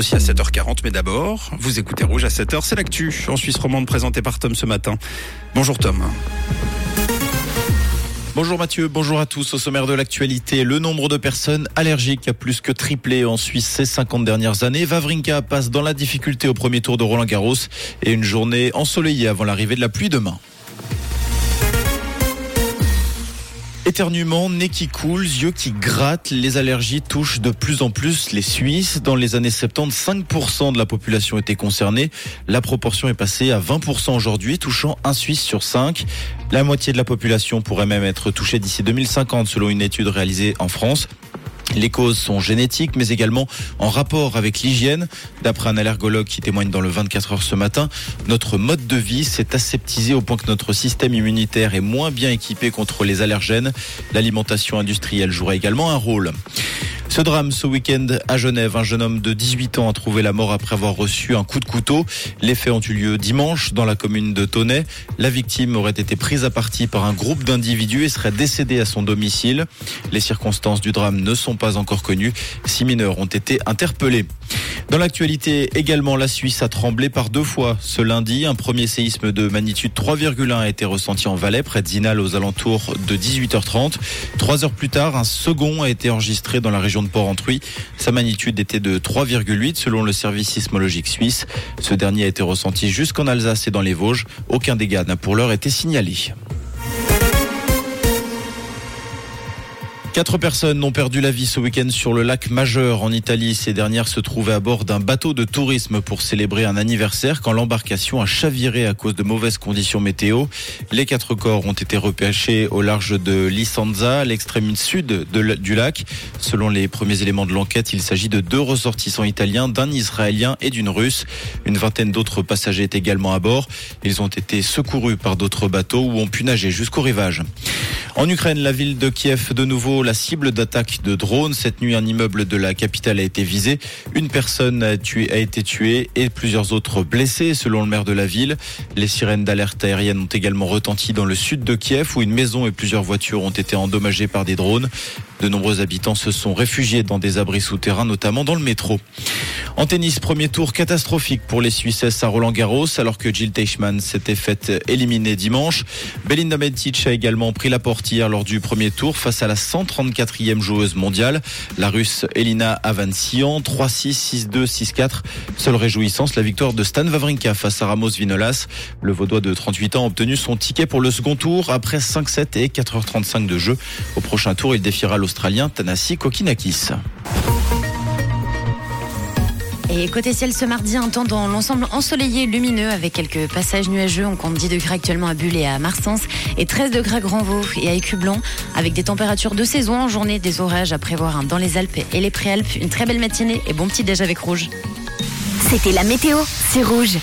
aussi à 7h40, mais d'abord, vous écoutez Rouge à 7h, c'est l'actu en Suisse romande présentée par Tom ce matin. Bonjour Tom. Bonjour Mathieu, bonjour à tous. Au sommaire de l'actualité, le nombre de personnes allergiques a plus que triplé en Suisse ces 50 dernières années. Vavrinka passe dans la difficulté au premier tour de Roland Garros et une journée ensoleillée avant l'arrivée de la pluie demain. Éternuement, nez qui coule, yeux qui grattent, les allergies touchent de plus en plus les Suisses. Dans les années 70, 5% de la population était concernée. La proportion est passée à 20% aujourd'hui, touchant un Suisse sur 5. La moitié de la population pourrait même être touchée d'ici 2050 selon une étude réalisée en France. Les causes sont génétiques, mais également en rapport avec l'hygiène. D'après un allergologue qui témoigne dans le 24 heures ce matin, notre mode de vie s'est aseptisé au point que notre système immunitaire est moins bien équipé contre les allergènes. L'alimentation industrielle jouera également un rôle. Ce drame ce week-end à Genève, un jeune homme de 18 ans a trouvé la mort après avoir reçu un coup de couteau. Les faits ont eu lieu dimanche dans la commune de Tonnet. La victime aurait été prise à partie par un groupe d'individus et serait décédée à son domicile. Les circonstances du drame ne sont pas encore connues. Six mineurs ont été interpellés. Dans l'actualité également, la Suisse a tremblé par deux fois ce lundi. Un premier séisme de magnitude 3,1 a été ressenti en Valais, près de Zinal, aux alentours de 18h30. Trois heures plus tard, un second a été enregistré dans la région de Port-Entruy. Sa magnitude était de 3,8 selon le service sismologique suisse. Ce dernier a été ressenti jusqu'en Alsace et dans les Vosges. Aucun dégât n'a pour l'heure été signalé. Quatre personnes ont perdu la vie ce week-end sur le lac Majeur en Italie. Ces dernières se trouvaient à bord d'un bateau de tourisme pour célébrer un anniversaire quand l'embarcation a chaviré à cause de mauvaises conditions météo. Les quatre corps ont été repêchés au large de l'Isanza, l'extrême sud du lac. Selon les premiers éléments de l'enquête, il s'agit de deux ressortissants italiens, d'un Israélien et d'une Russe. Une vingtaine d'autres passagers étaient également à bord. Ils ont été secourus par d'autres bateaux ou ont pu nager jusqu'au rivage. En Ukraine, la ville de Kiev, de nouveau la cible d'attaque de drones. Cette nuit, un immeuble de la capitale a été visé. Une personne a, a été tuée et plusieurs autres blessés, selon le maire de la ville. Les sirènes d'alerte aérienne ont également retenti dans le sud de Kiev, où une maison et plusieurs voitures ont été endommagées par des drones. De nombreux habitants se sont réfugiés dans des abris souterrains, notamment dans le métro. En tennis, premier tour catastrophique pour les Suissesses à Roland Garros, alors que Jill Teichmann s'était faite éliminer dimanche. Belinda Bencic a également pris la portière lors du premier tour face à la 134e joueuse mondiale, la Russe Elina Avancian, 3-6, 6-2, 6-4. Seule réjouissance, la victoire de Stan Wawrinka face à Ramos Vinolas. Le Vaudois de 38 ans a obtenu son ticket pour le second tour après 5-7 et 4h35 de jeu. Au prochain tour, il défiera l'Australien Tanasi Kokinakis. Et côté ciel ce mardi, un temps dans l'ensemble ensoleillé, lumineux, avec quelques passages nuageux. On compte 10 degrés actuellement à Bulle et à Marsens et 13 degrés à Grandvaux et à Écublon, avec des températures de saison en journée, des orages à prévoir dans les Alpes et les Préalpes. Une très belle matinée et bon petit déj avec Rouge. C'était la météo, c'est Rouge.